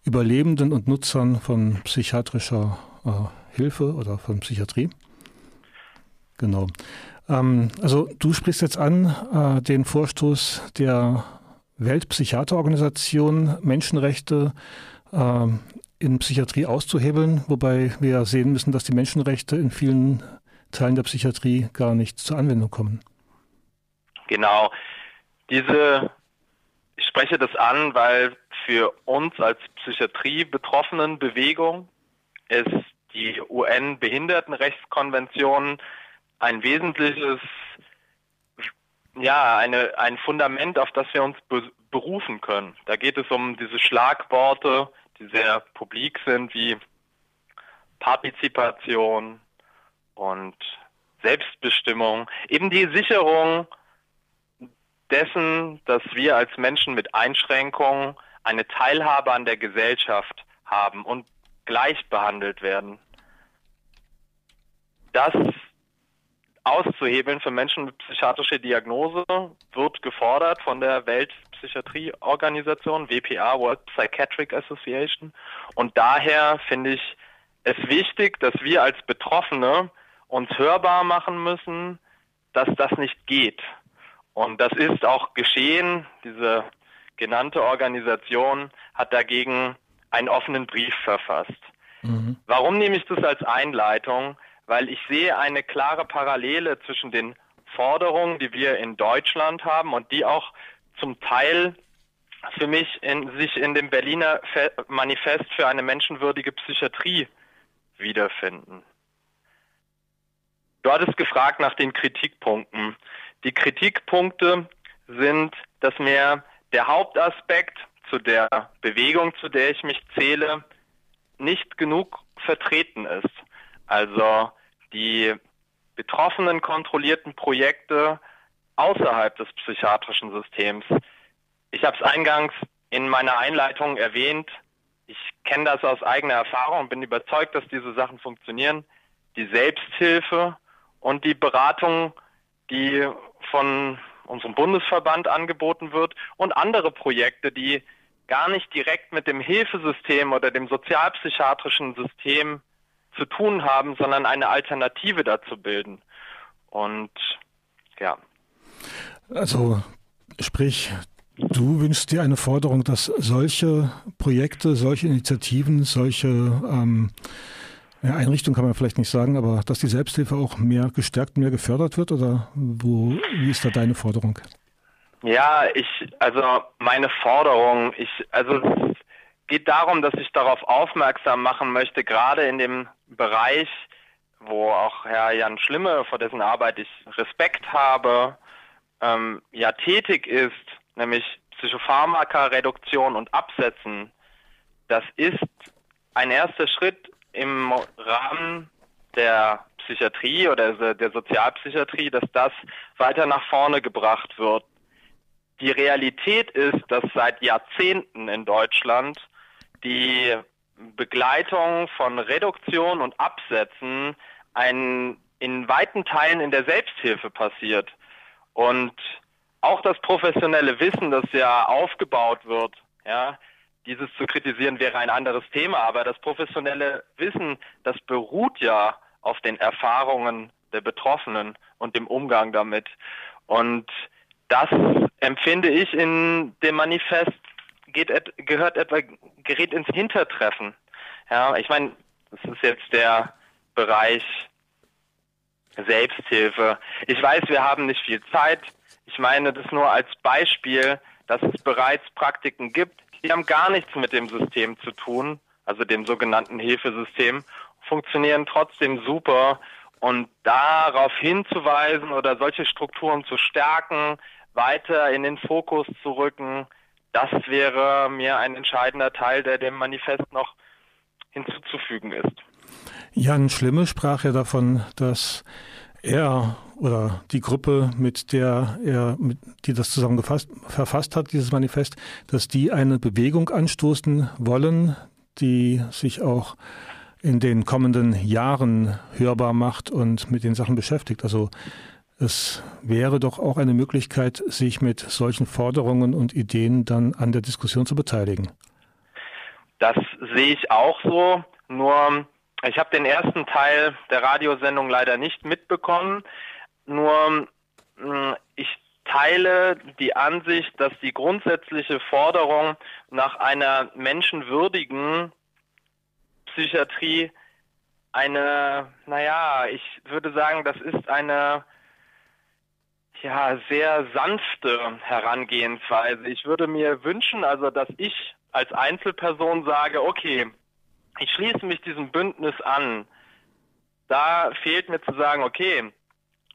Überlebenden und Nutzern von psychiatrischer äh, Hilfe oder von Psychiatrie. Genau. Ähm, also du sprichst jetzt an äh, den Vorstoß der Weltpsychiaterorganisation, Menschenrechte äh, in Psychiatrie auszuhebeln, wobei wir sehen müssen, dass die Menschenrechte in vielen Teilen der Psychiatrie gar nicht zur Anwendung kommen. Genau. Diese, ich spreche das an, weil für uns als Psychiatrie-betroffenen Bewegung ist die UN-Behindertenrechtskonvention ein wesentliches, ja, eine, ein Fundament, auf das wir uns be berufen können. Da geht es um diese Schlagworte, die sehr publik sind, wie Partizipation und Selbstbestimmung, eben die Sicherung dessen, dass wir als Menschen mit Einschränkungen eine Teilhabe an der Gesellschaft haben und gleich behandelt werden. Das auszuhebeln für Menschen mit psychiatrischer Diagnose wird gefordert von der Weltpsychiatrieorganisation WPA, World Psychiatric Association. Und daher finde ich es wichtig, dass wir als Betroffene uns hörbar machen müssen, dass das nicht geht. Und das ist auch geschehen. Diese genannte Organisation hat dagegen einen offenen Brief verfasst. Mhm. Warum nehme ich das als Einleitung? Weil ich sehe eine klare Parallele zwischen den Forderungen, die wir in Deutschland haben und die auch zum Teil für mich in, sich in dem Berliner Manifest für eine menschenwürdige Psychiatrie wiederfinden. Du hattest gefragt nach den Kritikpunkten. Die Kritikpunkte sind, dass mir der Hauptaspekt zu der Bewegung, zu der ich mich zähle, nicht genug vertreten ist. Also die betroffenen kontrollierten Projekte außerhalb des psychiatrischen Systems. Ich habe es eingangs in meiner Einleitung erwähnt. Ich kenne das aus eigener Erfahrung und bin überzeugt, dass diese Sachen funktionieren. Die Selbsthilfe und die Beratung, die von unserem Bundesverband angeboten wird und andere Projekte, die gar nicht direkt mit dem Hilfesystem oder dem sozialpsychiatrischen System zu tun haben, sondern eine Alternative dazu bilden. Und ja. Also sprich, du wünschst dir eine Forderung, dass solche Projekte, solche Initiativen, solche ähm, ja, Einrichtung kann man vielleicht nicht sagen, aber dass die Selbsthilfe auch mehr gestärkt, mehr gefördert wird oder wo, wie ist da deine Forderung? Ja, ich, also meine Forderung, ich, also es geht darum, dass ich darauf aufmerksam machen möchte, gerade in dem Bereich, wo auch Herr Jan Schlimme, vor dessen Arbeit ich Respekt habe, ähm, ja tätig ist, nämlich Psychopharmaka-Reduktion und Absetzen. Das ist ein erster Schritt im Rahmen der Psychiatrie oder der Sozialpsychiatrie, dass das weiter nach vorne gebracht wird. Die Realität ist, dass seit Jahrzehnten in Deutschland die Begleitung von Reduktion und Absätzen ein, in weiten Teilen in der Selbsthilfe passiert. Und auch das professionelle Wissen, das ja aufgebaut wird, ja, dieses zu kritisieren wäre ein anderes Thema, aber das professionelle Wissen, das beruht ja auf den Erfahrungen der Betroffenen und dem Umgang damit. Und das empfinde ich in dem Manifest geht, gehört etwa, gerät ins Hintertreffen. Ja, ich meine, das ist jetzt der Bereich Selbsthilfe. Ich weiß, wir haben nicht viel Zeit. Ich meine das nur als Beispiel, dass es bereits Praktiken gibt, die haben gar nichts mit dem System zu tun, also dem sogenannten Hilfesystem, funktionieren trotzdem super. Und darauf hinzuweisen oder solche Strukturen zu stärken, weiter in den Fokus zu rücken, das wäre mir ein entscheidender Teil, der dem Manifest noch hinzuzufügen ist. Jan Schlimme sprach ja davon, dass er oder die Gruppe, mit der er, mit, die das zusammen verfasst hat, dieses Manifest, dass die eine Bewegung anstoßen wollen, die sich auch in den kommenden Jahren hörbar macht und mit den Sachen beschäftigt. Also es wäre doch auch eine Möglichkeit, sich mit solchen Forderungen und Ideen dann an der Diskussion zu beteiligen. Das sehe ich auch so, nur ich habe den ersten Teil der Radiosendung leider nicht mitbekommen. Nur hm, ich teile die Ansicht, dass die grundsätzliche Forderung nach einer menschenwürdigen Psychiatrie eine, naja, ich würde sagen, das ist eine ja, sehr sanfte Herangehensweise. Ich würde mir wünschen, also, dass ich als Einzelperson sage, okay, ich schließe mich diesem Bündnis an. Da fehlt mir zu sagen, okay,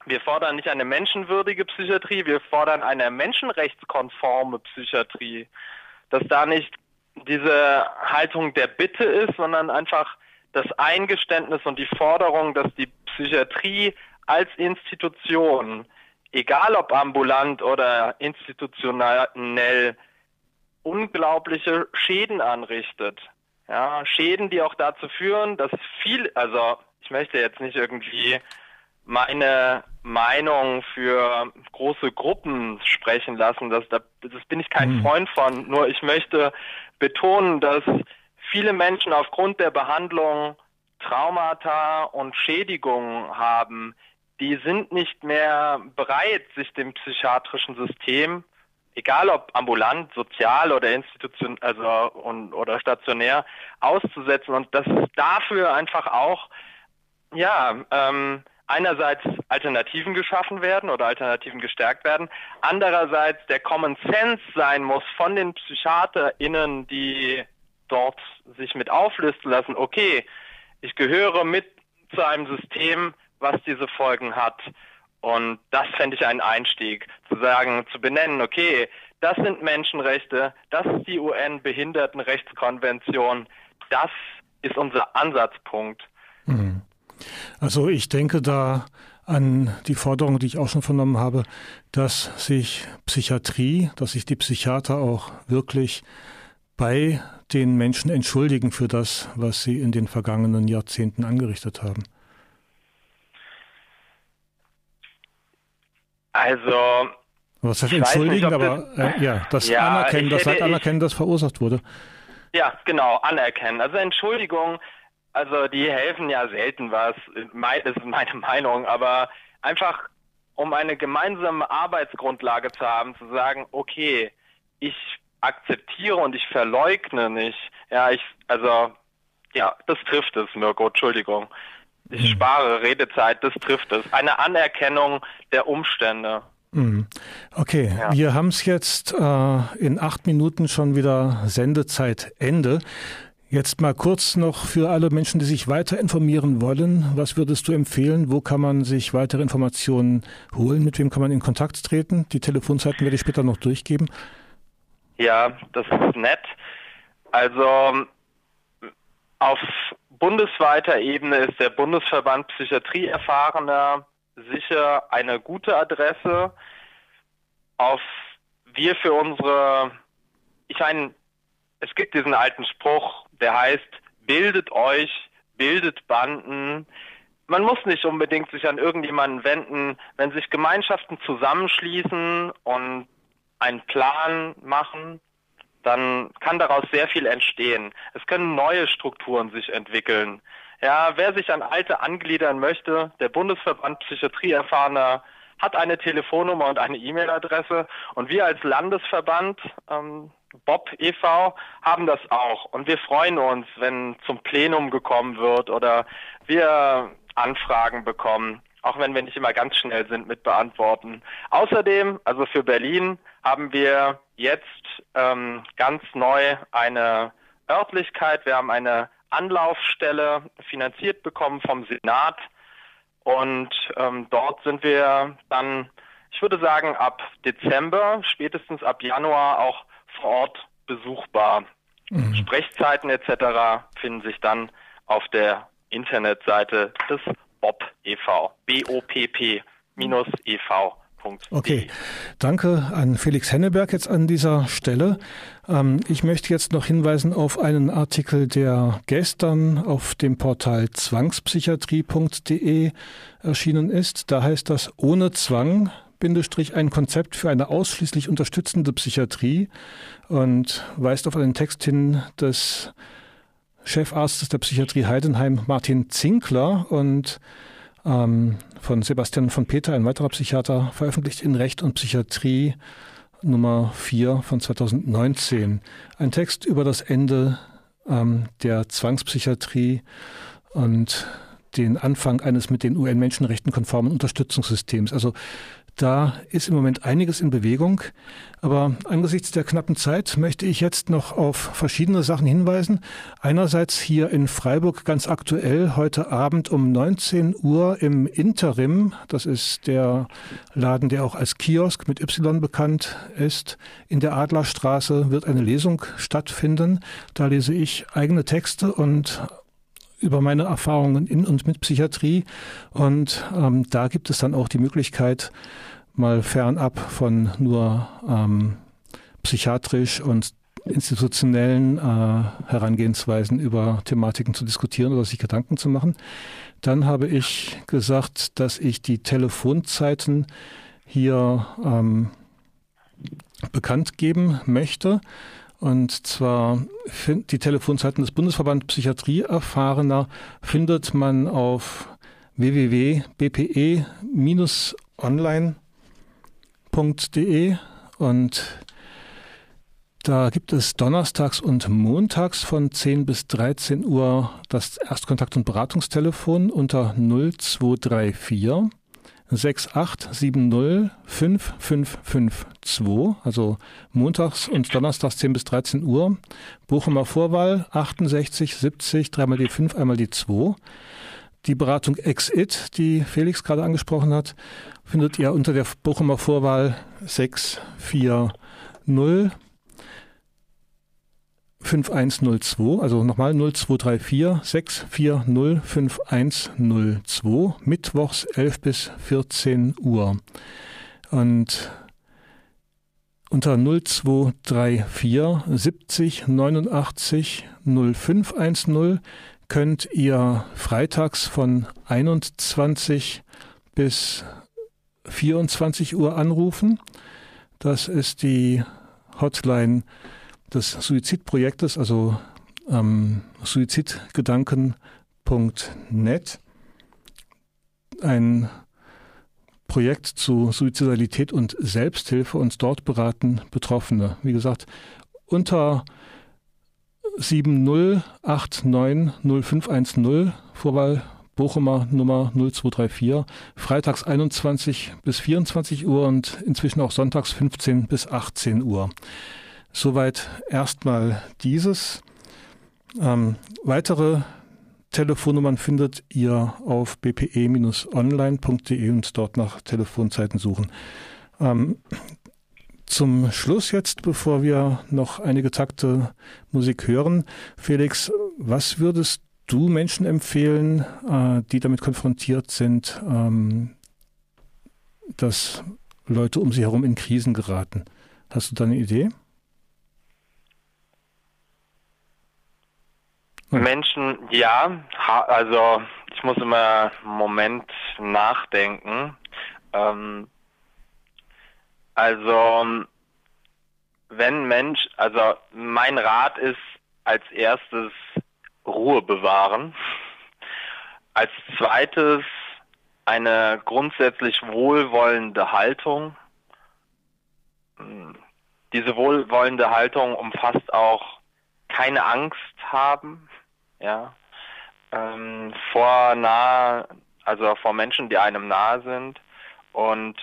wir fordern nicht eine menschenwürdige Psychiatrie, wir fordern eine menschenrechtskonforme Psychiatrie. Dass da nicht diese Haltung der Bitte ist, sondern einfach das Eingeständnis und die Forderung, dass die Psychiatrie als Institution, egal ob ambulant oder institutionell, unglaubliche Schäden anrichtet. Ja, Schäden, die auch dazu führen, dass viel, also ich möchte jetzt nicht irgendwie meine Meinung für große Gruppen sprechen lassen. Das, das, das bin ich kein hm. Freund von. Nur ich möchte betonen, dass viele Menschen aufgrund der Behandlung Traumata und Schädigungen haben. Die sind nicht mehr bereit, sich dem psychiatrischen System egal ob ambulant, sozial oder institution, also und, oder stationär auszusetzen. Und dass dafür einfach auch ja ähm, einerseits Alternativen geschaffen werden oder Alternativen gestärkt werden, andererseits der Common Sense sein muss von den PsychiaterInnen, die dort sich mit auflisten lassen, okay, ich gehöre mit zu einem System, was diese Folgen hat. Und das fände ich einen Einstieg, zu sagen, zu benennen, okay, das sind Menschenrechte, das ist die UN-Behindertenrechtskonvention, das ist unser Ansatzpunkt. Mhm. Also ich denke da an die Forderung, die ich auch schon vernommen habe, dass sich Psychiatrie, dass sich die Psychiater auch wirklich bei den Menschen entschuldigen für das, was sie in den vergangenen Jahrzehnten angerichtet haben. Also. Was heißt entschuldigen, nicht, aber äh, ja, das ja, anerkennen, das halt anerkennen, das verursacht wurde. Ja, genau, anerkennen. Also Entschuldigung, also die helfen ja selten was, das ist meine Meinung, aber einfach um eine gemeinsame Arbeitsgrundlage zu haben, zu sagen, okay, ich akzeptiere und ich verleugne nicht. Ja, ich, also, ja, das trifft es, Mirko, Entschuldigung. Ich spare Redezeit, das trifft es. Eine Anerkennung der Umstände. Mhm. Okay, ja. wir haben es jetzt äh, in acht Minuten schon wieder Sendezeit Ende. Jetzt mal kurz noch für alle Menschen, die sich weiter informieren wollen. Was würdest du empfehlen? Wo kann man sich weitere Informationen holen? Mit wem kann man in Kontakt treten? Die Telefonzeiten werde ich später noch durchgeben. Ja, das ist nett. Also auf bundesweiter Ebene ist der Bundesverband Psychiatrieerfahrener sicher eine gute Adresse. Auf wir für unsere, ich meine, es gibt diesen alten Spruch, der heißt, bildet euch, bildet Banden. Man muss nicht unbedingt sich an irgendjemanden wenden, wenn sich Gemeinschaften zusammenschließen und einen Plan machen, dann kann daraus sehr viel entstehen. Es können neue Strukturen sich entwickeln. Ja, wer sich an alte angliedern möchte, der Bundesverband Psychiatrieerfahrener hat eine Telefonnummer und eine E-Mail-Adresse und wir als Landesverband ähm, Bob e.V. haben das auch und wir freuen uns, wenn zum Plenum gekommen wird oder wir Anfragen bekommen auch wenn wir nicht immer ganz schnell sind mit Beantworten. Außerdem, also für Berlin, haben wir jetzt ähm, ganz neu eine Örtlichkeit. Wir haben eine Anlaufstelle finanziert bekommen vom Senat und ähm, dort sind wir dann, ich würde sagen, ab Dezember, spätestens ab Januar auch vor Ort besuchbar. Mhm. Sprechzeiten etc. finden sich dann auf der Internetseite des BOP e.V. B-O-P-P-E.V. Okay, danke an Felix Henneberg jetzt an dieser Stelle. Ähm, ich möchte jetzt noch hinweisen auf einen Artikel, der gestern auf dem Portal zwangspsychiatrie.de erschienen ist. Da heißt das ohne Zwang Bindestrich ein Konzept für eine ausschließlich unterstützende Psychiatrie und weist auf einen Text hin des Chefarztes der Psychiatrie Heidenheim, Martin Zinkler und ähm, von Sebastian von Peter, ein weiterer Psychiater, veröffentlicht in Recht und Psychiatrie Nummer 4 von 2019. Ein Text über das Ende ähm, der Zwangspsychiatrie und den Anfang eines mit den UN-Menschenrechten konformen Unterstützungssystems. Also da ist im Moment einiges in Bewegung, aber angesichts der knappen Zeit möchte ich jetzt noch auf verschiedene Sachen hinweisen. Einerseits hier in Freiburg ganz aktuell heute Abend um 19 Uhr im Interim, das ist der Laden, der auch als Kiosk mit Y bekannt ist, in der Adlerstraße wird eine Lesung stattfinden. Da lese ich eigene Texte und über meine Erfahrungen in und mit Psychiatrie. Und ähm, da gibt es dann auch die Möglichkeit, mal fernab von nur ähm, psychiatrisch und institutionellen äh, Herangehensweisen über Thematiken zu diskutieren oder sich Gedanken zu machen. Dann habe ich gesagt, dass ich die Telefonzeiten hier ähm, bekannt geben möchte. Und zwar die Telefonzeiten des Bundesverband Psychiatrie Erfahrener findet man auf www.bpe-online.de und da gibt es donnerstags und montags von 10 bis 13 Uhr das Erstkontakt- und Beratungstelefon unter 0234 6870 5552, also montags und donnerstags 10 bis 13 Uhr. Bochumer Vorwahl 68 70, dreimal die 5, einmal die 2. Die Beratung Exit, die Felix gerade angesprochen hat, findet ihr unter der Bochumer Vorwahl 640 5102, also nochmal 0234 640 5102, mittwochs 11 bis 14 Uhr. Und unter 0234 70 89 0510 könnt ihr freitags von 21 bis 24 Uhr anrufen. Das ist die Hotline des Suizidprojektes, also ähm, suizidgedanken.net, ein Projekt zu Suizidalität und Selbsthilfe und dort beraten Betroffene. Wie gesagt, unter 70890510 Vorwahl Bochumer Nummer 0234, freitags 21 bis 24 Uhr und inzwischen auch sonntags 15 bis 18 Uhr. Soweit erstmal dieses. Ähm, weitere Telefonnummern findet ihr auf bpe-online.de und dort nach Telefonzeiten suchen. Ähm, zum Schluss jetzt, bevor wir noch einige Takte Musik hören, Felix, was würdest du Menschen empfehlen, äh, die damit konfrontiert sind, ähm, dass Leute um sie herum in Krisen geraten? Hast du da eine Idee? Menschen, ja, also ich muss immer einen Moment nachdenken. Ähm, also wenn Mensch, also mein Rat ist als erstes Ruhe bewahren. Als zweites eine grundsätzlich wohlwollende Haltung. Hm, diese wohlwollende Haltung umfasst auch keine Angst haben, ja, ähm, vor nah, also vor Menschen, die einem nahe sind. Und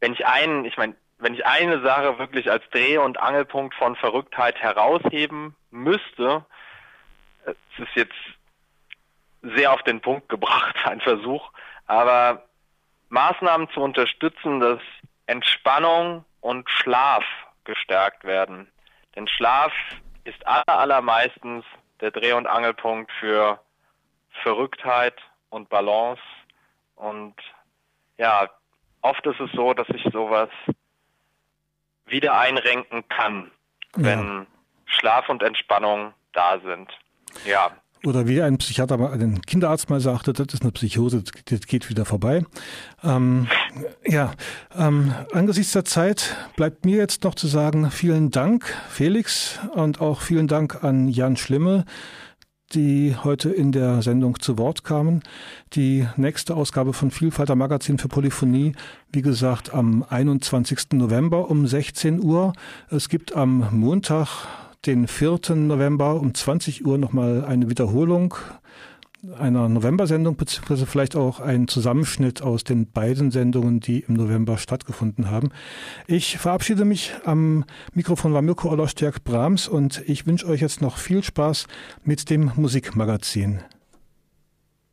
wenn ich einen, ich meine, wenn ich eine Sache wirklich als Dreh- und Angelpunkt von Verrücktheit herausheben müsste, es ist jetzt sehr auf den Punkt gebracht, ein Versuch, aber Maßnahmen zu unterstützen, dass Entspannung und Schlaf gestärkt werden. Denn Schlaf ist allermeistens der Dreh- und Angelpunkt für Verrücktheit und Balance und ja, oft ist es so, dass sich sowas wieder einrenken kann, wenn ja. Schlaf und Entspannung da sind. Ja. Oder wie ein Psychiater, ein Kinderarzt mal sagte, das ist eine Psychose, das geht wieder vorbei. Ähm, ja, ähm, angesichts der Zeit bleibt mir jetzt noch zu sagen, vielen Dank, Felix, und auch vielen Dank an Jan Schlimme, die heute in der Sendung zu Wort kamen. Die nächste Ausgabe von Vielfalter Magazin für Polyphonie, wie gesagt, am 21. November um 16 Uhr. Es gibt am Montag, den 4. November um 20 Uhr nochmal eine Wiederholung einer November-Sendung, beziehungsweise vielleicht auch ein Zusammenschnitt aus den beiden Sendungen, die im November stattgefunden haben. Ich verabschiede mich. Am Mikrofon war Mirko Ollerstjerk Brahms und ich wünsche euch jetzt noch viel Spaß mit dem Musikmagazin.